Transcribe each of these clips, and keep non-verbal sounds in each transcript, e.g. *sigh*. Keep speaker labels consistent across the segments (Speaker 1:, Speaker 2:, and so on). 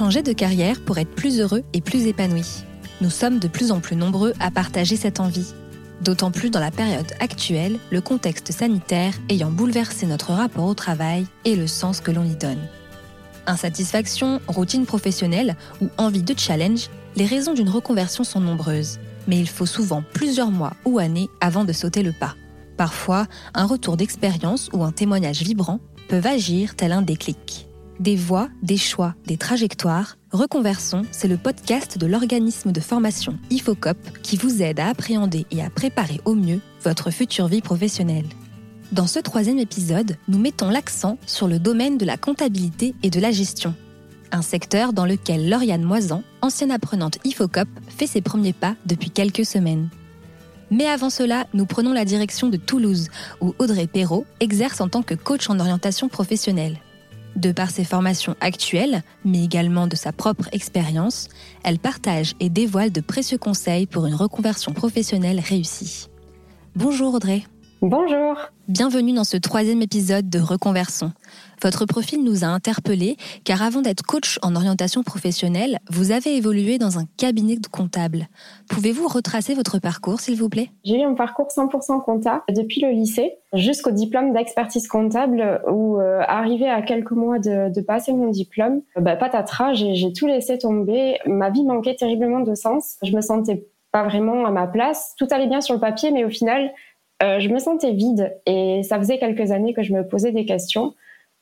Speaker 1: Changer de carrière pour être plus heureux et plus épanoui. Nous sommes de plus en plus nombreux à partager cette envie. D'autant plus dans la période actuelle, le contexte sanitaire ayant bouleversé notre rapport au travail et le sens que l'on y donne. Insatisfaction, routine professionnelle ou envie de challenge, les raisons d'une reconversion sont nombreuses, mais il faut souvent plusieurs mois ou années avant de sauter le pas. Parfois, un retour d'expérience ou un témoignage vibrant peuvent agir tel un déclic. Des voix, des choix, des trajectoires, Reconversion, c'est le podcast de l'organisme de formation IFOCOP qui vous aide à appréhender et à préparer au mieux votre future vie professionnelle. Dans ce troisième épisode, nous mettons l'accent sur le domaine de la comptabilité et de la gestion, un secteur dans lequel Lauriane Moisan, ancienne apprenante IFOCOP, fait ses premiers pas depuis quelques semaines. Mais avant cela, nous prenons la direction de Toulouse, où Audrey Perrault exerce en tant que coach en orientation professionnelle. De par ses formations actuelles, mais également de sa propre expérience, elle partage et dévoile de précieux conseils pour une reconversion professionnelle réussie. Bonjour Audrey.
Speaker 2: Bonjour.
Speaker 1: Bienvenue dans ce troisième épisode de Reconversion. Votre profil nous a interpellés car avant d'être coach en orientation professionnelle, vous avez évolué dans un cabinet de comptable. Pouvez-vous retracer votre parcours, s'il vous plaît?
Speaker 2: J'ai eu un parcours 100% comptable depuis le lycée jusqu'au diplôme d'expertise comptable où, euh, arrivé à quelques mois de, passer mon diplôme, euh, bah, patatras, j'ai tout laissé tomber. Ma vie manquait terriblement de sens. Je me sentais pas vraiment à ma place. Tout allait bien sur le papier, mais au final, je me sentais vide et ça faisait quelques années que je me posais des questions.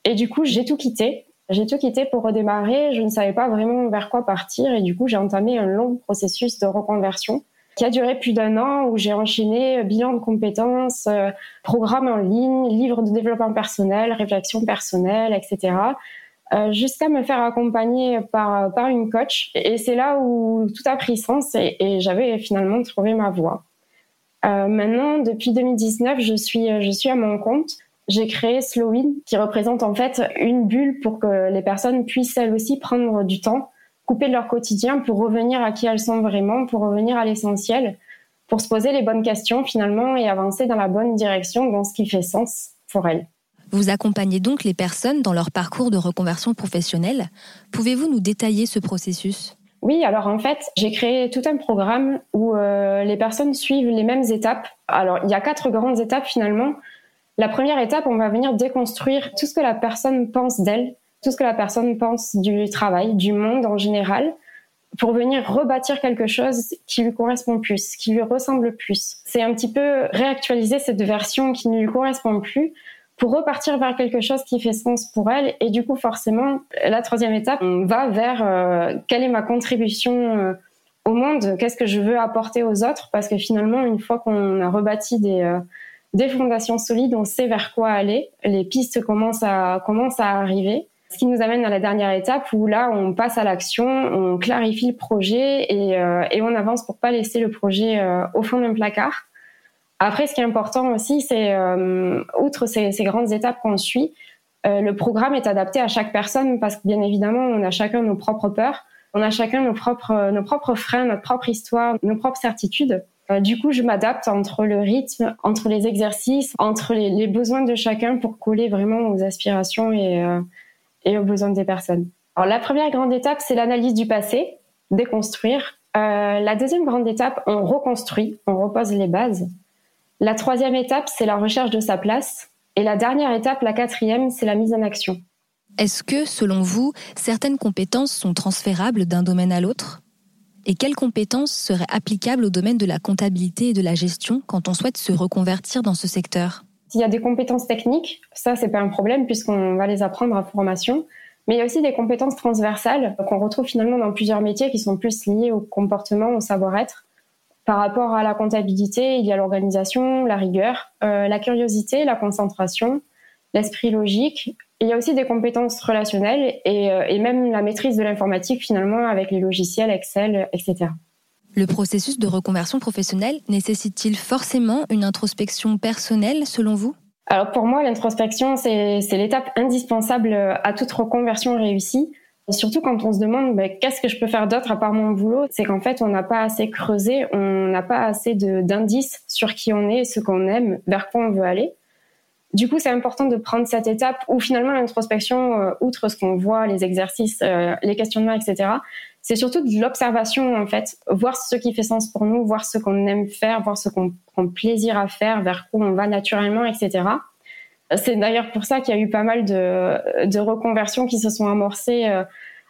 Speaker 2: Et du coup, j'ai tout quitté. J'ai tout quitté pour redémarrer. Je ne savais pas vraiment vers quoi partir et du coup, j'ai entamé un long processus de reconversion qui a duré plus d'un an où j'ai enchaîné bilan de compétences, euh, programme en ligne, livre de développement personnel, réflexion personnelle, etc. Euh, jusqu'à me faire accompagner par, par une coach. Et c'est là où tout a pris sens et j'avais finalement trouvé ma voie. Euh, maintenant, depuis 2019, je suis, je suis à mon compte. J'ai créé Slowin, qui représente en fait une bulle pour que les personnes puissent elles aussi prendre du temps, couper leur quotidien pour revenir à qui elles sont vraiment, pour revenir à l'essentiel, pour se poser les bonnes questions finalement et avancer dans la bonne direction, dans ce qui fait sens pour elles.
Speaker 1: Vous accompagnez donc les personnes dans leur parcours de reconversion professionnelle. Pouvez-vous nous détailler ce processus?
Speaker 2: Oui, alors en fait, j'ai créé tout un programme où euh, les personnes suivent les mêmes étapes. Alors, il y a quatre grandes étapes finalement. La première étape, on va venir déconstruire tout ce que la personne pense d'elle, tout ce que la personne pense du travail, du monde en général, pour venir rebâtir quelque chose qui lui correspond plus, qui lui ressemble plus. C'est un petit peu réactualiser cette version qui ne lui correspond plus pour repartir vers quelque chose qui fait sens pour elle. Et du coup, forcément, la troisième étape, on va vers euh, quelle est ma contribution euh, au monde, qu'est-ce que je veux apporter aux autres, parce que finalement, une fois qu'on a rebâti des, euh, des fondations solides, on sait vers quoi aller, les pistes commencent à, commencent à arriver. Ce qui nous amène à la dernière étape où là, on passe à l'action, on clarifie le projet et, et on avance pour pas laisser le projet au fond d'un placard. Après, ce qui est important aussi, c'est, euh, outre ces, ces, grandes étapes qu'on suit, euh, le programme est adapté à chaque personne parce que bien évidemment, on a chacun nos propres peurs, on a chacun nos propres, nos propres freins, notre propre histoire, nos propres certitudes. Euh, du coup, je m'adapte entre le rythme, entre les exercices, entre les, les, besoins de chacun pour coller vraiment aux aspirations et, euh, et aux besoins des personnes. Alors, la première grande étape, c'est l'analyse du passé, déconstruire. Euh, la deuxième grande étape, on reconstruit, on repose les bases. La troisième étape, c'est la recherche de sa place. Et la dernière étape, la quatrième, c'est la mise en action.
Speaker 1: Est-ce que, selon vous, certaines compétences sont transférables d'un domaine à l'autre? Et quelles compétences seraient applicables au domaine de la comptabilité et de la gestion quand on souhaite se reconvertir dans ce secteur?
Speaker 2: S'il y a des compétences techniques, ça, c'est pas un problème puisqu'on va les apprendre à formation. Mais il y a aussi des compétences transversales qu'on retrouve finalement dans plusieurs métiers qui sont plus liés au comportement, au savoir-être. Par rapport à la comptabilité, il y a l'organisation, la rigueur, euh, la curiosité, la concentration, l'esprit logique. Il y a aussi des compétences relationnelles et, euh, et même la maîtrise de l'informatique finalement avec les logiciels Excel, etc.
Speaker 1: Le processus de reconversion professionnelle nécessite-t-il forcément une introspection personnelle selon vous?
Speaker 2: Alors pour moi, l'introspection, c'est l'étape indispensable à toute reconversion réussie Surtout quand on se demande bah, qu'est-ce que je peux faire d'autre à part mon boulot, c'est qu'en fait on n'a pas assez creusé, on n'a pas assez d'indices sur qui on est, ce qu'on aime, vers quoi on veut aller. Du coup, c'est important de prendre cette étape où finalement l'introspection, euh, outre ce qu'on voit, les exercices, euh, les questionnements, etc., c'est surtout de l'observation en fait, voir ce qui fait sens pour nous, voir ce qu'on aime faire, voir ce qu'on prend plaisir à faire, vers où on va naturellement, etc. C'est d'ailleurs pour ça qu'il y a eu pas mal de, de reconversions qui se sont amorcées euh,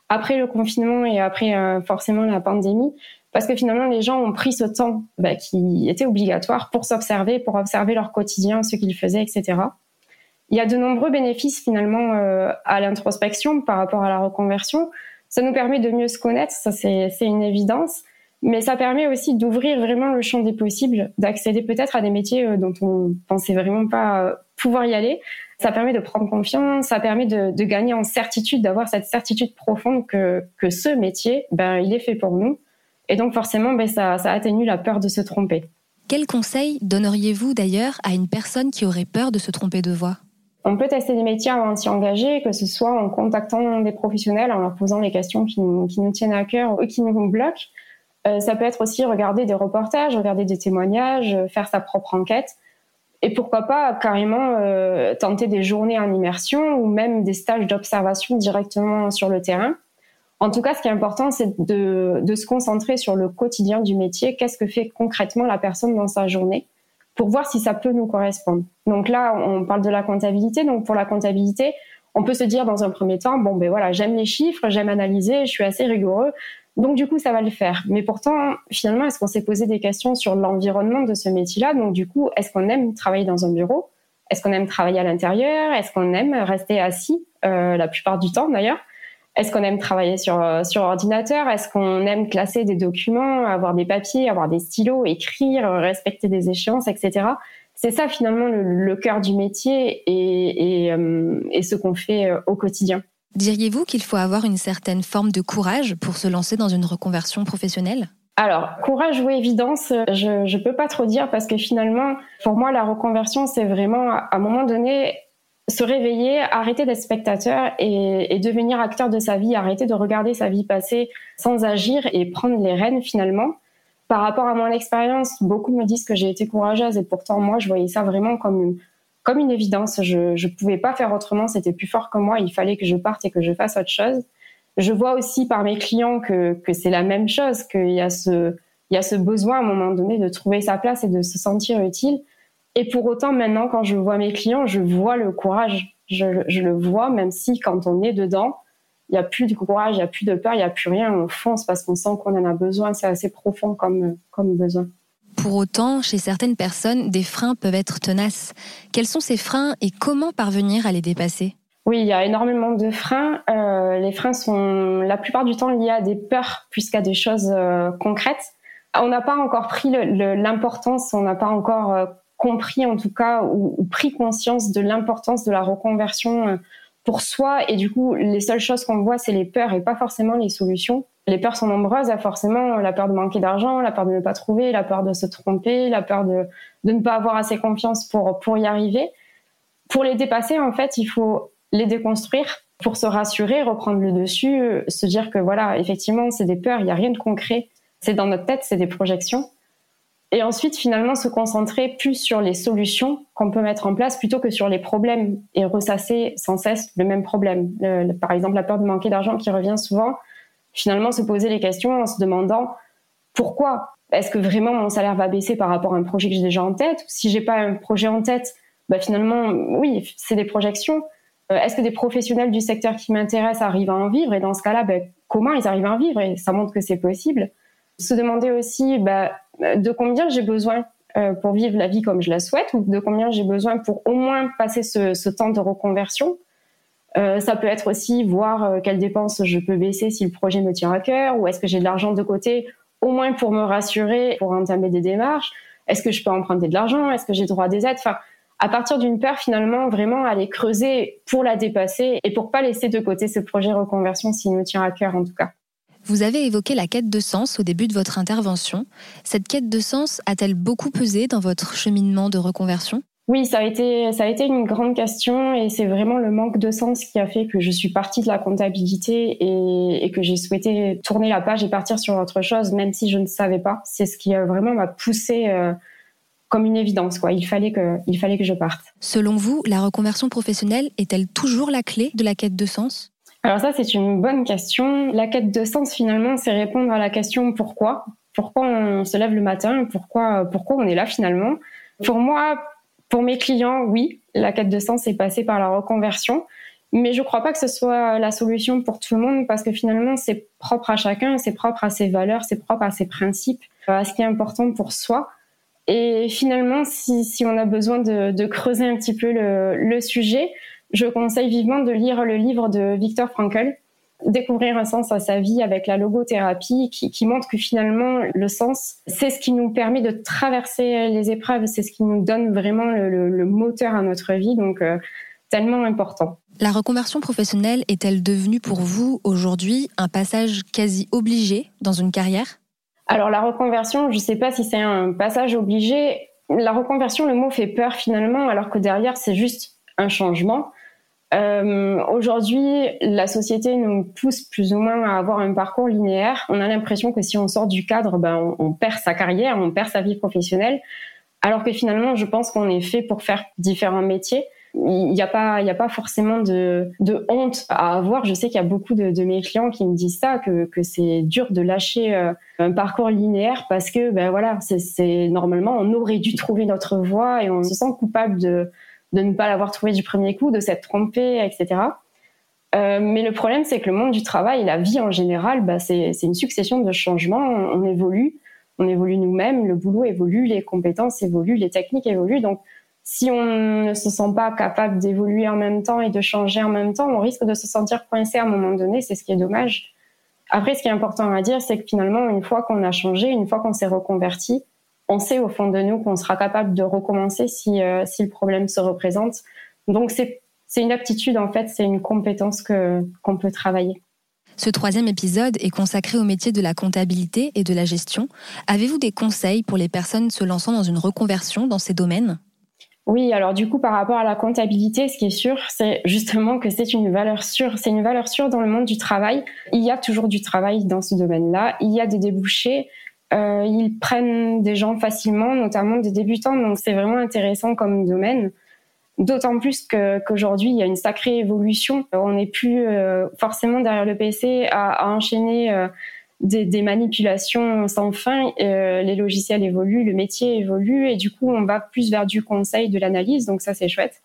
Speaker 2: après le confinement et après forcément la pandémie, parce que finalement les gens ont pris ce temps bah, qui était obligatoire pour s'observer, pour observer leur quotidien, ce qu'ils faisaient, etc. Il y a de nombreux bénéfices finalement euh, à l'introspection par rapport à la reconversion. Ça nous permet de mieux se connaître, ça c'est une évidence, mais ça permet aussi d'ouvrir vraiment le champ des possibles, d'accéder peut-être à des métiers euh, dont on pensait vraiment pas euh, pouvoir y aller. Ça permet de prendre confiance, ça permet de, de gagner en certitude, d'avoir cette certitude profonde que, que ce métier, ben, il est fait pour nous et donc forcément, ben, ça, ça atténue la peur de se tromper.
Speaker 1: Quel conseil donneriez-vous d'ailleurs à une personne qui aurait peur de se tromper de voix
Speaker 2: on peut tester des métiers avant de s'y engager, que ce soit en contactant des professionnels, en leur posant les questions qui nous, qui nous tiennent à cœur ou qui nous bloquent. Euh, ça peut être aussi regarder des reportages, regarder des témoignages, faire sa propre enquête. Et pourquoi pas carrément euh, tenter des journées en immersion ou même des stages d'observation directement sur le terrain. En tout cas, ce qui est important, c'est de, de, se concentrer sur le quotidien du métier. Qu'est-ce que fait concrètement la personne dans sa journée pour voir si ça peut nous correspondre? Donc là, on parle de la comptabilité. Donc pour la comptabilité, on peut se dire dans un premier temps, bon ben voilà, j'aime les chiffres, j'aime analyser, je suis assez rigoureux. Donc du coup, ça va le faire. Mais pourtant, finalement, est-ce qu'on s'est posé des questions sur l'environnement de ce métier-là? Donc du coup, est-ce qu'on aime travailler dans un bureau? Est-ce qu'on aime travailler à l'intérieur? Est-ce qu'on aime rester assis euh, la plupart du temps d'ailleurs? Est-ce qu'on aime travailler sur, euh, sur ordinateur? Est-ce qu'on aime classer des documents, avoir des papiers, avoir des stylos, écrire, respecter des échéances, etc. C'est ça finalement le, cœur du métier et, et, euh, et ce qu'on fait euh, au quotidien.
Speaker 1: Diriez-vous qu'il faut avoir une certaine forme de courage pour se lancer dans une reconversion professionnelle?
Speaker 2: Alors, courage ou évidence, je ne peux pas trop dire parce que finalement, pour moi, la reconversion, c'est vraiment, à un moment donné, se réveiller, arrêter d'être spectateur et, et, devenir acteur de sa vie, arrêter de regarder sa vie passer sans agir et prendre les rênes finalement. Par rapport à mon expérience, beaucoup me disent que j'ai été courageuse et pourtant moi je voyais ça vraiment comme une, comme une évidence. Je ne pouvais pas faire autrement, c'était plus fort que moi, il fallait que je parte et que je fasse autre chose. Je vois aussi par mes clients que, que c'est la même chose, qu'il y a ce il y a ce besoin à un moment donné de trouver sa place et de se sentir utile. Et pour autant, maintenant, quand je vois mes clients, je vois le courage. Je, le vois, même si quand on est dedans, il n'y a plus de courage, il n'y a plus de peur, il n'y a plus rien. On fonce parce qu'on sent qu'on en a besoin. C'est assez profond comme, comme besoin.
Speaker 1: Pour autant, chez certaines personnes, des freins peuvent être tenaces. Quels sont ces freins et comment parvenir à les dépasser?
Speaker 2: Oui, il y a énormément de freins. Euh, les freins sont la plupart du temps liés à des peurs plus qu'à des choses euh, concrètes. On n'a pas encore pris l'importance, on n'a pas encore euh, compris en tout cas ou, pris conscience de l'importance de la reconversion euh, pour soi et du coup les seules choses qu'on voit c'est les peurs et pas forcément les solutions. Les peurs sont nombreuses, forcément la peur de manquer d'argent, la peur de ne pas trouver, la peur de se tromper, la peur de, de ne pas avoir assez confiance pour, pour y arriver. Pour les dépasser, en fait, il faut les déconstruire pour se rassurer, reprendre le dessus, se dire que voilà, effectivement, c'est des peurs, il n'y a rien de concret. C'est dans notre tête, c'est des projections et ensuite finalement se concentrer plus sur les solutions qu'on peut mettre en place plutôt que sur les problèmes et ressasser sans cesse le même problème. par exemple, la peur de manquer d'argent qui revient souvent. Finalement, se poser les questions en se demandant pourquoi Est-ce que vraiment mon salaire va baisser par rapport à un projet que j'ai déjà en tête? Si j'ai pas un projet en tête, bah finalement, oui, c'est des projections. Euh, est-ce que des professionnels du secteur qui m'intéressent arrivent à en vivre? Et dans ce cas-là, bah, comment ils arrivent à en vivre? Et ça montre que c'est possible. Se demander aussi, bah, de combien j'ai besoin euh, pour vivre la vie comme je la souhaite ou de combien j'ai besoin pour au moins passer ce, temps de reconversion? Euh, ça peut être aussi voir euh, quelles dépenses je peux baisser si le projet me tient à cœur ou est-ce que j'ai de l'argent de côté au moins pour me rassurer, pour entamer des démarches? Est-ce que je peux emprunter de l'argent? Est-ce que j'ai droit à des aides? Enfin, à partir d'une peur, finalement, vraiment aller creuser pour la dépasser et pour pas laisser de côté ce projet reconversion s'il me tient à cœur en tout cas.
Speaker 1: Vous avez évoqué la quête de sens au début de votre intervention. Cette quête de sens a-t-elle beaucoup pesé dans votre cheminement de reconversion?
Speaker 2: Oui, ça a été ça a été une grande question et c'est vraiment le manque de sens qui a fait que je suis partie de la comptabilité et, que j'ai souhaité tourner la page et partir sur autre chose, même si je ne savais pas. C'est ce qui a vraiment m'a poussé euh, comme une évidence. Quoi. Il, fallait que, il fallait que je parte.
Speaker 1: Selon vous, la reconversion professionnelle est-elle toujours la clé de la quête de sens?
Speaker 2: Alors ça, c'est une bonne question. La quête de sens, finalement, c'est répondre à la question pourquoi. Pourquoi on se lève le matin? Pourquoi, pourquoi on est là finalement? Pour moi, pour mes clients, oui, la quête de sens est passée par la reconversion. Mais je ne crois pas que ce soit la solution pour tout le monde parce que finalement, c'est propre à chacun, c'est propre à ses valeurs, c'est propre à ses principes, à ce qui est important pour soi. Et finalement, si, si on a besoin de, de, creuser un petit peu le, le, sujet, je conseille vivement de lire le livre de Viktor Frankl, Découvrir un sens à sa vie avec la logothérapie, qui, qui montre que finalement, le sens, c'est ce qui nous permet de traverser les épreuves, c'est ce qui nous donne vraiment le, le moteur à notre vie. Donc, euh, tellement important.
Speaker 1: La reconversion professionnelle est-elle devenue pour vous aujourd'hui un passage quasi obligé dans une carrière?
Speaker 2: Alors la reconversion, je ne sais pas si c'est un passage obligé. La reconversion, le mot fait peur finalement, alors que derrière c'est juste un changement. Euh, aujourd'hui, la société nous pousse plus ou moins à avoir un parcours linéaire. On a l'impression que si on sort du cadre, ben, on, perd sa carrière, on perd sa vie professionnelle. Alors que finalement, je pense qu'on est fait pour faire différents métiers il n'y a pas, il y a pas forcément de, de honte à avoir. Je sais qu'il y a beaucoup de, de, mes clients qui me disent ça, que, que c'est dur de lâcher euh, un parcours linéaire parce que, ben voilà, c'est normalement on aurait dû trouver notre voie et on se sent coupable de, de ne pas l'avoir trouvé du premier coup, de s'être trompé, etc. Euh, mais le problème, c'est que le monde du travail, la vie en général, bah, c'est une succession de changements. On, on évolue, on évolue nous-mêmes, le boulot évolue, les compétences évoluent, les techniques évoluent. Donc, si on ne se sent pas capable d'évoluer en même temps et de changer en même temps, on risque de se sentir coincé à un moment donné. C'est ce qui est dommage. Après, ce qui est important à dire, c'est que finalement, une fois qu'on a changé, une fois qu'on s'est reconverti, on sait au fond de nous qu'on sera capable de recommencer si, euh, si le problème se représente. Donc, c'est une aptitude, en fait, c'est une compétence que qu'on peut travailler.
Speaker 1: Ce troisième épisode est consacré au métier de la comptabilité et de la gestion. Avez-vous des conseils pour les personnes se lançant dans une reconversion dans ces domaines?
Speaker 2: Oui, alors du coup, par rapport à la comptabilité, ce qui est sûr, c'est justement que c'est une valeur sûre. C'est une valeur sûre dans le monde du travail. Il y a toujours du travail dans ce domaine-là. Il y a des débouchés. Euh, ils prennent des gens facilement, notamment des débutants. Donc c'est vraiment intéressant comme domaine. D'autant plus qu'aujourd'hui, il y a une sacrée évolution. On n'est plus euh, forcément derrière le PC à, à enchaîner euh, des, des, manipulations sans fin. Euh, les logiciels évoluent, le métier évolue et du coup, on va plus vers du conseil, de l'analyse. Donc ça, c'est chouette.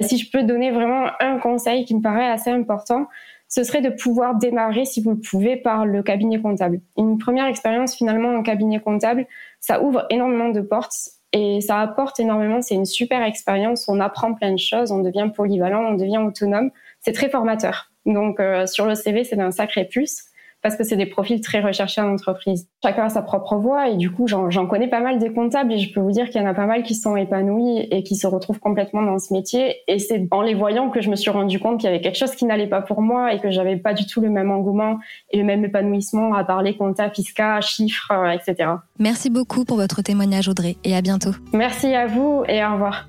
Speaker 2: Si je peux donner vraiment un conseil qui me paraît assez important, ce serait de pouvoir démarrer, si vous le pouvez, par le cabinet comptable. Une première expérience finalement en cabinet comptable, ça ouvre énormément de portes et ça apporte énormément. C'est une super expérience. On apprend plein de choses, on devient polyvalent, on devient autonome. C'est très formateur. Donc euh, sur le CV, c'est un sacré plus parce que c'est des profils très recherchés en entreprise. Chacun a sa propre voie et du coup, j'en connais pas mal des comptables et je peux vous dire qu'il y en a pas mal qui sont épanouis et qui se retrouvent complètement dans ce métier. Et c'est en les voyant que je me suis rendu compte qu'il y avait quelque chose qui n'allait pas pour moi et que j'avais pas du tout le même engouement et le même épanouissement à parler compta, fiscal, chiffres, euh, etc.
Speaker 1: Merci beaucoup pour votre témoignage, Audrey, et à bientôt.
Speaker 2: Merci à vous et au revoir.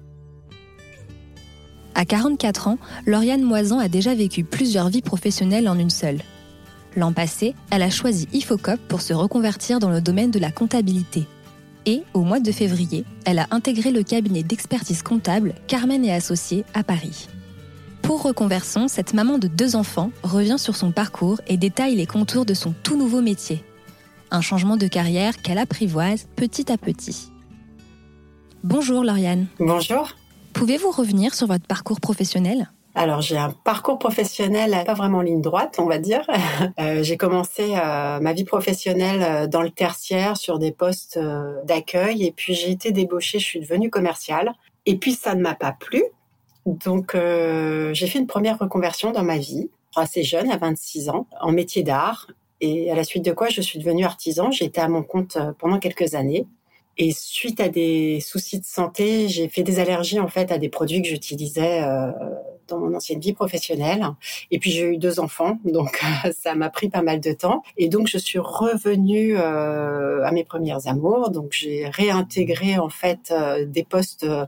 Speaker 1: À 44 ans, Lauriane Moisan a déjà vécu plusieurs vies professionnelles en une seule. L'an passé, elle a choisi Ifocop pour se reconvertir dans le domaine de la comptabilité. Et, au mois de février, elle a intégré le cabinet d'expertise comptable Carmen et Associés à Paris. Pour Reconversion, cette maman de deux enfants revient sur son parcours et détaille les contours de son tout nouveau métier. Un changement de carrière qu'elle apprivoise petit à petit. Bonjour Lauriane.
Speaker 3: Bonjour.
Speaker 1: Pouvez-vous revenir sur votre parcours professionnel?
Speaker 3: Alors j'ai un parcours professionnel pas vraiment en ligne droite, on va dire. *laughs* Euh, j'ai commencé euh, ma vie professionnelle euh, dans le tertiaire sur des postes euh, d'accueil et puis j'ai été débauchée, je suis devenue commerciale. Et puis ça ne m'a pas plu, donc euh, j'ai fait une première reconversion dans ma vie, assez jeune, à 26 ans, en métier d'art. Et à la suite de quoi je suis devenue artisan. J'ai été à mon compte pendant quelques années. Et suite à des soucis de santé, j'ai fait des allergies en fait à des produits que j'utilisais euh, dans mon ancienne vie professionnelle. Et puis j'ai eu deux enfants, donc ça m'a pris pas mal de temps. Et donc je suis revenue euh, à mes premières amours. Donc j'ai réintégré en fait euh, des postes euh,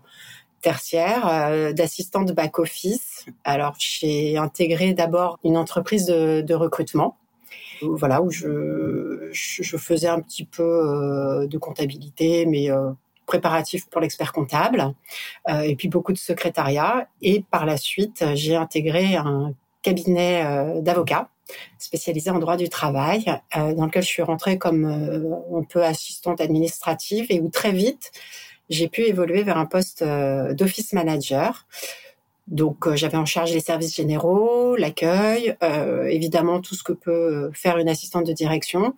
Speaker 3: tertiaires euh, d'assistante back office. Alors j'ai intégré d'abord une entreprise de, recrutement voilà où je, faisais un petit peu de comptabilité mais préparatifs pour l'expert comptable, et puis beaucoup de secrétariat. Et par la suite, j'ai intégré un cabinet d'avocats spécialisé en droit du travail, dans lequel je suis rentrée comme on peut assistante administrative et où très vite j'ai pu évoluer vers un poste d'office manager donc euh, j'avais en charge les services généraux, l'accueil, euh, évidemment tout ce que peut faire une assistante de direction,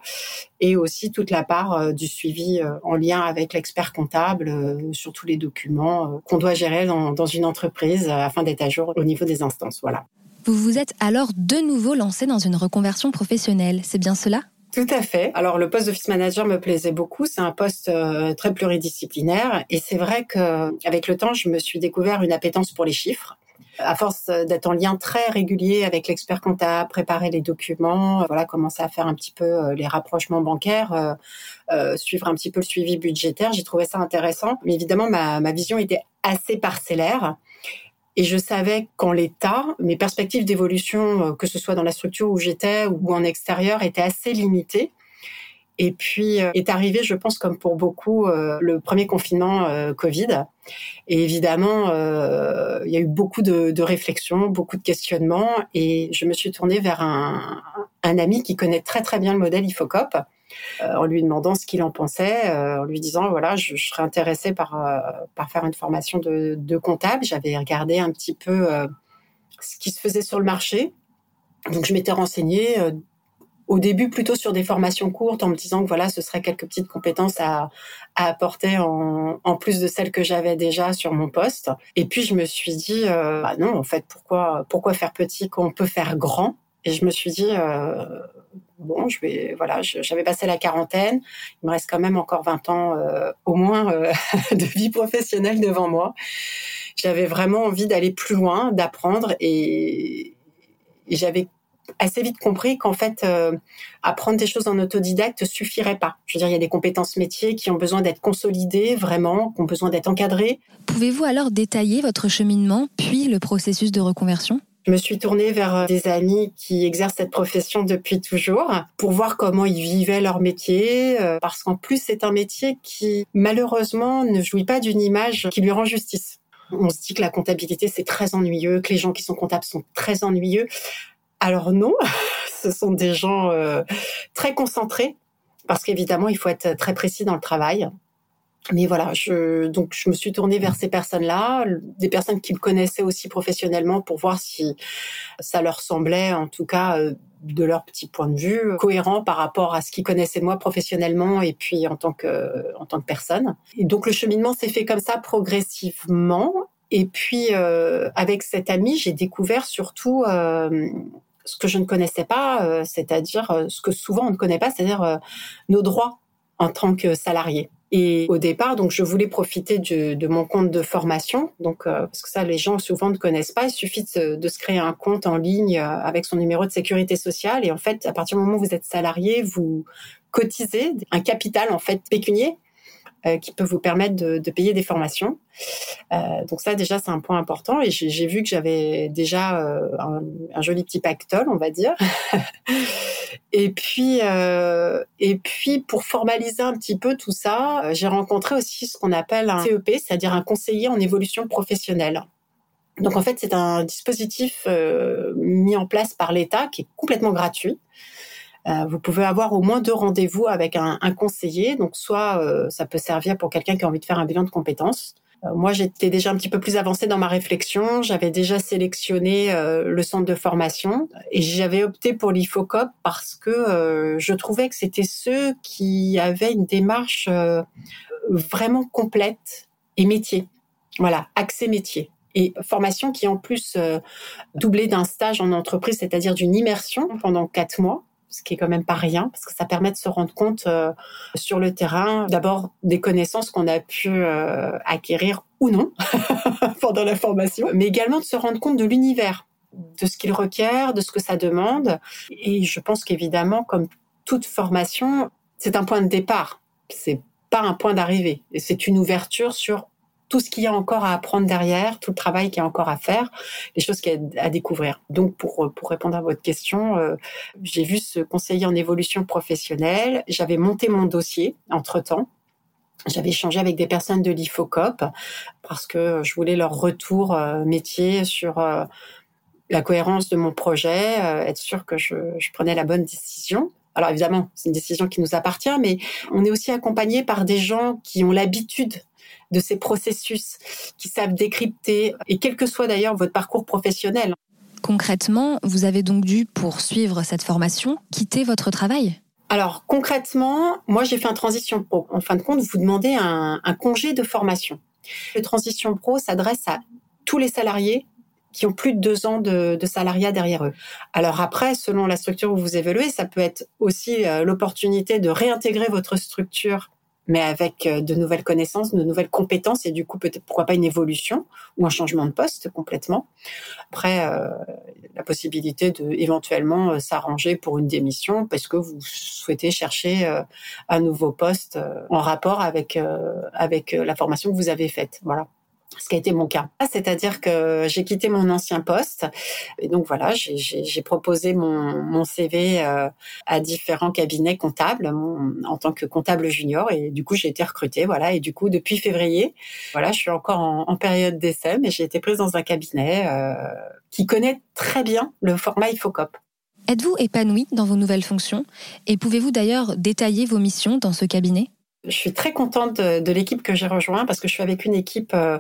Speaker 3: et aussi toute la part euh, du suivi en lien avec l'expert comptable sur tous les documents qu'on doit gérer dans, dans une entreprise afin d'être à jour au niveau des instances. Voilà.
Speaker 1: Vous vous êtes alors de nouveau lancé dans une reconversion professionnelle, c'est bien cela?
Speaker 3: Tout à fait. Alors le poste d'office manager me plaisait beaucoup. C'est un poste très pluridisciplinaire et c'est vrai que avec le temps, je me suis découvert une appétence pour les chiffres à force d'être en lien très régulier avec l'expert comptable, préparer les documents, voilà, commencer à faire un petit peu euh, les rapprochements bancaires, euh, euh, suivre un petit peu le suivi budgétaire, j'ai trouvé ça intéressant. Mais évidemment, ma, ma vision était assez parcellaire. Et je savais qu'en l'état, mes perspectives d'évolution, que ce soit dans la structure où j'étais ou en extérieur, étaient assez limitées. Et puis euh, est arrivé, je pense, comme pour beaucoup, euh, le premier confinement euh, Covid. Et évidemment, il y a eu beaucoup de, réflexions, beaucoup de questionnements, et je me suis tournée vers un, ami qui connaît très très bien le modèle Ifocop, en lui demandant ce qu'il en pensait, en lui disant voilà, je, serais intéressée par par faire une formation de comptable. J'avais regardé un petit peu ce qui se faisait sur le marché. Donc je m'étais renseignée au début plutôt sur des formations courtes en me disant que voilà ce serait quelques petites compétences à, à apporter en, en, plus de celles que j'avais déjà sur mon poste. Et puis je me suis dit euh, bah non en fait pourquoi pourquoi faire petit quand on peut faire grand? Et je me suis dit euh, bon je vais voilà j'avais passé la quarantaine. Il me reste quand même encore 20 ans euh, au moins euh, *laughs* de vie professionnelle devant moi. J'avais vraiment envie d'aller plus loin d'apprendre et, et j'avais assez vite compris qu'en fait, euh, apprendre des choses en autodidacte suffirait pas. Je veux dire, il y a des compétences métiers qui ont besoin d'être consolidées vraiment, qui ont besoin d'être encadrées.
Speaker 1: Pouvez-vous alors détailler votre cheminement, puis le processus de reconversion?
Speaker 3: Je me suis tournée vers euh, des amis qui exercent cette profession depuis toujours pour voir comment ils vivaient leur métier, euh, parce qu'en plus c'est un métier qui malheureusement ne jouit pas d'une image qui lui rend justice. On se dit que la comptabilité c'est très ennuyeux, que les gens qui sont comptables sont très ennuyeux. Alors non, *laughs* ce sont des gens euh, très concentrés parce qu'évidemment, il faut être très précis dans le travail. Mais voilà, je, donc je me suis tournée vers ces personnes-là, des personnes qui me connaissaient aussi professionnellement pour voir si ça leur semblait, en tout cas, euh, de leur petit point de vue, cohérent par rapport à ce qu'ils connaissaient moi professionnellement et puis en tant que en tant que personne. Et donc le cheminement s'est fait comme ça progressivement. Et puis euh, avec cet ami, j'ai découvert surtout ce que je ne connaissais pas, euh, c'est-à-dire euh, ce que souvent on ne connaît pas, c'est-à-dire euh, nos droits en tant que salarié. Et au départ, donc, je voulais profiter de, de mon compte de formation, donc parce que ça, les gens souvent ne connaissent pas. Il suffit de, de, se créer un compte en ligne avec son numéro de sécurité sociale, et en fait, à partir du moment où vous êtes salarié, vous cotisez un capital en fait pécunier euh, qui peut vous permettre de, payer des formations. Euh, donc ça déjà c'est un point important et j'ai vu que j'avais déjà euh, un, un, joli petit pactole on va dire. *laughs* et puis et puis pour formaliser un petit peu tout ça, j'ai rencontré aussi ce qu'on appelle un CEP, c'est-à-dire un conseiller en évolution professionnelle. Donc en fait c'est un dispositif mis en place par l'État qui est complètement gratuit. Euh, vous pouvez avoir au moins deux rendez-vous avec un, un conseiller. Donc, soit euh, ça peut servir pour quelqu'un qui a envie de faire un bilan de compétences. Euh, moi, j'étais déjà un petit peu plus avancée dans ma réflexion. J'avais déjà sélectionné le centre de formation et j'avais opté pour l'IFOCOP parce que je trouvais que c'était ceux qui avaient une démarche vraiment complète et métier. Voilà, accès métier et formation qui en plus euh, doublée d'un stage en entreprise, c'est-à-dire d'une immersion pendant quatre mois ce qui est quand même pas rien, parce que ça permet de se rendre compte euh, sur le terrain, d'abord des connaissances qu'on a pu euh, acquérir ou non *laughs* pendant la formation, mais également de se rendre compte de l'univers, de ce qu'il requiert, de ce que ça demande. Et je pense qu'évidemment, comme toute formation, c'est un point de départ. C'est pas un point d'arrivée. C'est une ouverture sur tout ce qu'il y a encore à apprendre derrière, tout le travail qu'il y a encore à faire, les choses qu'il y a à découvrir. Donc, pour, pour répondre à votre question, euh, j'ai vu ce conseiller en évolution professionnelle. J'avais monté mon dossier entre-temps. J'avais échangé avec des personnes de l'IFOCOP parce que je voulais leur retour métier sur la cohérence de mon projet, être sûr que je, je prenais la bonne décision. Alors évidemment, c'est une décision qui nous appartient, mais on est aussi accompagné par des gens qui ont l'habitude de ces processus, qui savent décrypter, et quel que soit d'ailleurs votre parcours professionnel.
Speaker 1: Concrètement, vous avez donc dû, pour suivre cette formation, quitter votre travail?
Speaker 3: Alors concrètement, moi j'ai fait un transition pro. En fin de compte, vous demandez un, un congé de formation. Le transition pro s'adresse à tous les salariés qui ont plus de deux ans de, de, salariat derrière eux. Alors après, selon la structure où vous évoluez, ça peut être aussi euh, l'opportunité de réintégrer votre structure mais avec euh, de nouvelles connaissances, de nouvelles compétences et du coup peut-être pourquoi pas une évolution ou un changement de poste complètement. Après, euh, la possibilité de éventuellement euh, s'arranger pour une démission parce que vous souhaitez chercher euh, un nouveau poste en rapport avec avec la formation que vous avez faite. Voilà ce qui a été mon cas. C'est-à-dire que j'ai quitté mon ancien poste et donc voilà, j'ai proposé mon, mon CV euh, à différents cabinets comptables en tant que comptable junior et du coup j'ai été recrutée. Voilà et du coup depuis février, voilà, je suis encore en, période d'essai, mais j'ai été prise dans un cabinet euh, qui connaît très bien le format Ifocop.
Speaker 1: Êtes-vous épanouie dans vos nouvelles fonctions et pouvez-vous d'ailleurs détailler vos missions dans ce cabinet?
Speaker 3: Je suis très contente de, l'équipe que j'ai rejoint parce que je suis avec une équipe euh,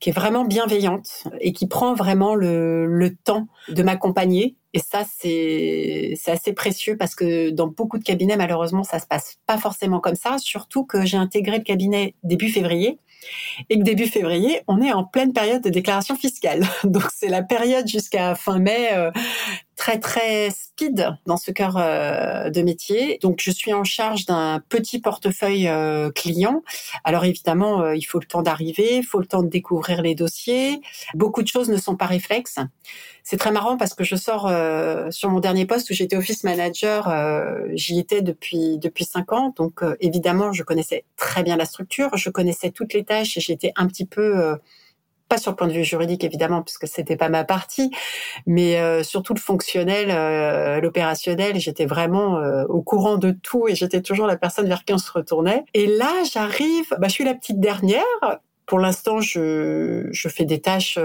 Speaker 3: qui est vraiment bienveillante et qui prend vraiment le, temps de m'accompagner. Et ça, c'est assez précieux parce que dans beaucoup de cabinets, malheureusement, ça se passe pas forcément comme ça. Surtout que j'ai intégré le cabinet début février et que début février, on est en pleine période de déclaration fiscale. *laughs* Donc c'est la période jusqu'à fin mai euh, très très speed dans ce cœur euh, de métier. Donc je suis en charge d'un petit portefeuille euh, client. Alors évidemment, il faut le temps d'arriver, il faut le temps de découvrir les dossiers. Beaucoup de choses ne sont pas réflexes. C'est très marrant parce que je sors sur mon dernier poste où j'étais office manager, j'y étais depuis depuis cinq ans. Donc évidemment, je connaissais très bien la structure, je connaissais toutes les et j'étais un petit peu euh, pas sur le point de vue juridique évidemment puisque c'était pas ma partie, mais euh, surtout le fonctionnel, euh, l'opérationnel. J'étais vraiment au courant de tout et j'étais toujours la personne vers qui on se retournait. Et là, j'arrive, bah, je suis la petite dernière. Pour l'instant, je, je fais des tâches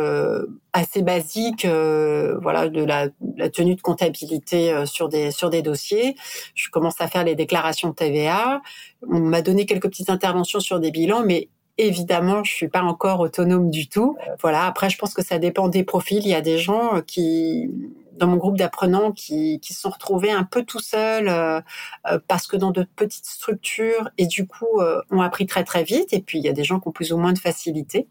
Speaker 3: assez basiques, voilà, de la, la, tenue de comptabilité sur des sur des dossiers. Je commence à faire les déclarations de TVA. On m'a donné quelques petites interventions sur des bilans, mais Évidemment, je suis pas encore autonome du tout. Euh, voilà. Après, je pense que ça dépend des profils. Il y a des gens euh, qui, dans mon groupe d'apprenants, qui, qui se sont retrouvés un peu tout seuls euh, parce que dans de petites structures et du coup ont appris très très vite. Et puis il y a des gens qui ont plus ou moins de facilité.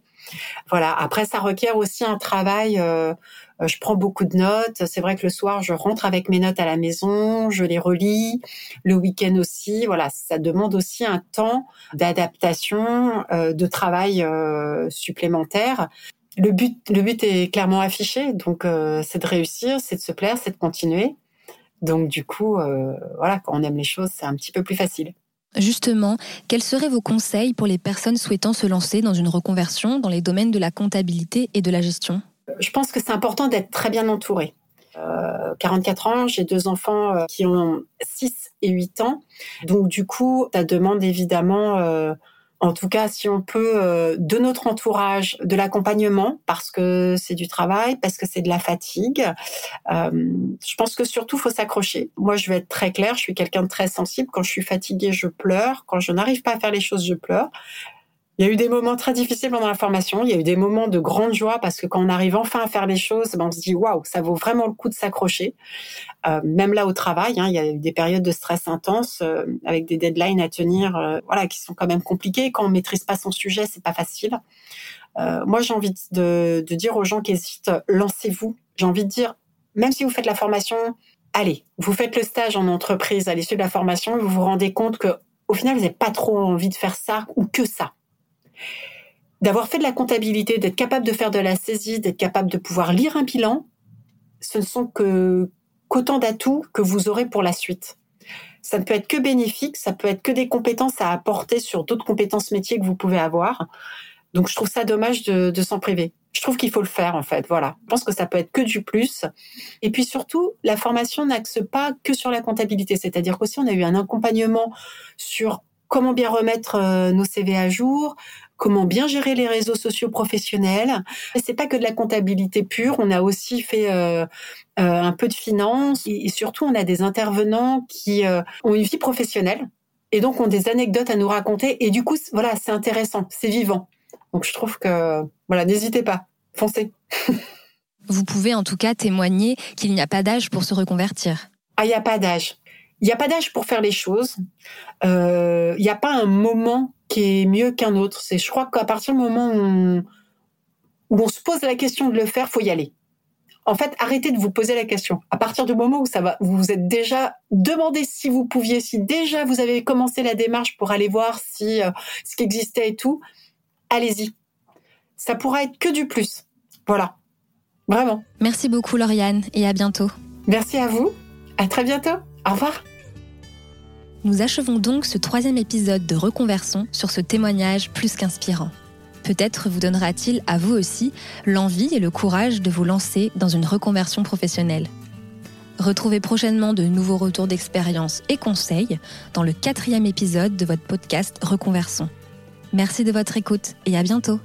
Speaker 3: Voilà. Après, ça requiert aussi un travail. Euh, je prends beaucoup de notes. C'est vrai que le soir, je rentre avec mes notes à la maison, je les relis. Le week-end aussi. Voilà, ça demande aussi un temps d'adaptation, euh, de travail euh, supplémentaire. Le but, le but est clairement affiché. Donc, c'est de réussir, c'est de se plaire, c'est de continuer. Donc, du coup, voilà, quand on aime les choses, c'est un petit peu plus facile.
Speaker 1: Justement, quels seraient vos conseils pour les personnes souhaitant se lancer dans une reconversion dans les domaines de la comptabilité et de la gestion?
Speaker 3: Je pense que c'est important d'être très bien entouré. Euh, 44 ans, j'ai deux enfants euh, qui ont 6 et 8 ans. Donc du coup, ça demande évidemment euh, en tout cas, si on peut, euh, de notre entourage, de l'accompagnement, parce que c'est du travail, parce que c'est de la fatigue. Euh, je pense que surtout, faut s'accrocher. Moi, je vais être très claire, je suis quelqu'un de très sensible. Quand je suis fatiguée, je pleure. Quand je n'arrive pas à faire les choses, je pleure. Il y a eu des moments très difficiles pendant la formation. Il y a eu des moments de grande joie parce que quand on arrive enfin à faire les choses, ben on se dit waouh, ça vaut vraiment le coup de s'accrocher. Euh, même là au travail, hein, il y a eu des périodes de stress intense euh, avec des deadlines à tenir, euh, voilà, qui sont quand même compliquées. Quand on maîtrise pas son sujet, c'est pas facile. Euh, moi, j'ai envie de, de dire aux gens qui hésitent, lancez-vous. J'ai envie de dire, même si vous faites la formation, allez, vous faites le stage en entreprise à l'issue de la formation, vous vous rendez compte que au final, vous n'avez pas trop envie de faire ça ou que ça d'avoir fait de la comptabilité, d'être capable de faire de la saisie, d'être capable de pouvoir lire un bilan, ce ne sont que qu'autant d'atouts que vous aurez pour la suite. Ça ne peut être que bénéfique, ça peut être que des compétences à apporter sur d'autres compétences métiers que vous pouvez avoir. Donc je trouve ça dommage de, s'en priver. Je trouve qu'il faut le faire en fait. Voilà. Je pense que ça peut être que du plus. Et puis surtout, la formation n'axe pas que sur la comptabilité. C'est-à-dire qu'aussi on a eu un accompagnement sur comment bien remettre euh, nos CV à jour, comment bien gérer les réseaux sociaux professionnels. C'est pas que de la comptabilité pure, on a aussi fait euh, euh, un peu de finance et, surtout on a des intervenants qui ont une vie professionnelle et donc ont des anecdotes à nous raconter et du coup voilà, c'est intéressant, c'est vivant. Donc je trouve que voilà, n'hésitez pas, foncez.
Speaker 1: Vous pouvez en tout cas témoigner qu'il n'y a pas d'âge pour se reconvertir.
Speaker 3: Ah, il n'y a pas d'âge. Il n'y a pas d'âge pour faire les choses. Euh, il n'y a pas un moment qui est mieux qu'un autre. C'est, je crois qu'à partir du moment où on, où on se pose la question de le faire, faut y aller. En fait, arrêtez de vous poser la question. À partir du moment où ça va, vous vous êtes déjà demandé si vous pouviez, si déjà vous avez commencé la démarche pour aller voir si euh, ce qui existait et tout, allez-y. Ça pourra être que du plus. Voilà. Vraiment.
Speaker 1: Merci beaucoup Lauriane et à bientôt.
Speaker 3: Merci à vous. À très bientôt. Au revoir.
Speaker 1: Nous achevons donc ce troisième épisode de Reconversion sur ce témoignage plus qu'inspirant. Peut-être vous donnera-t-il à vous aussi l'envie et le courage de vous lancer dans une reconversion professionnelle. Retrouvez prochainement de nouveaux retours d'expérience et conseils dans le quatrième épisode de votre podcast Reconversion. Merci de votre écoute et à bientôt.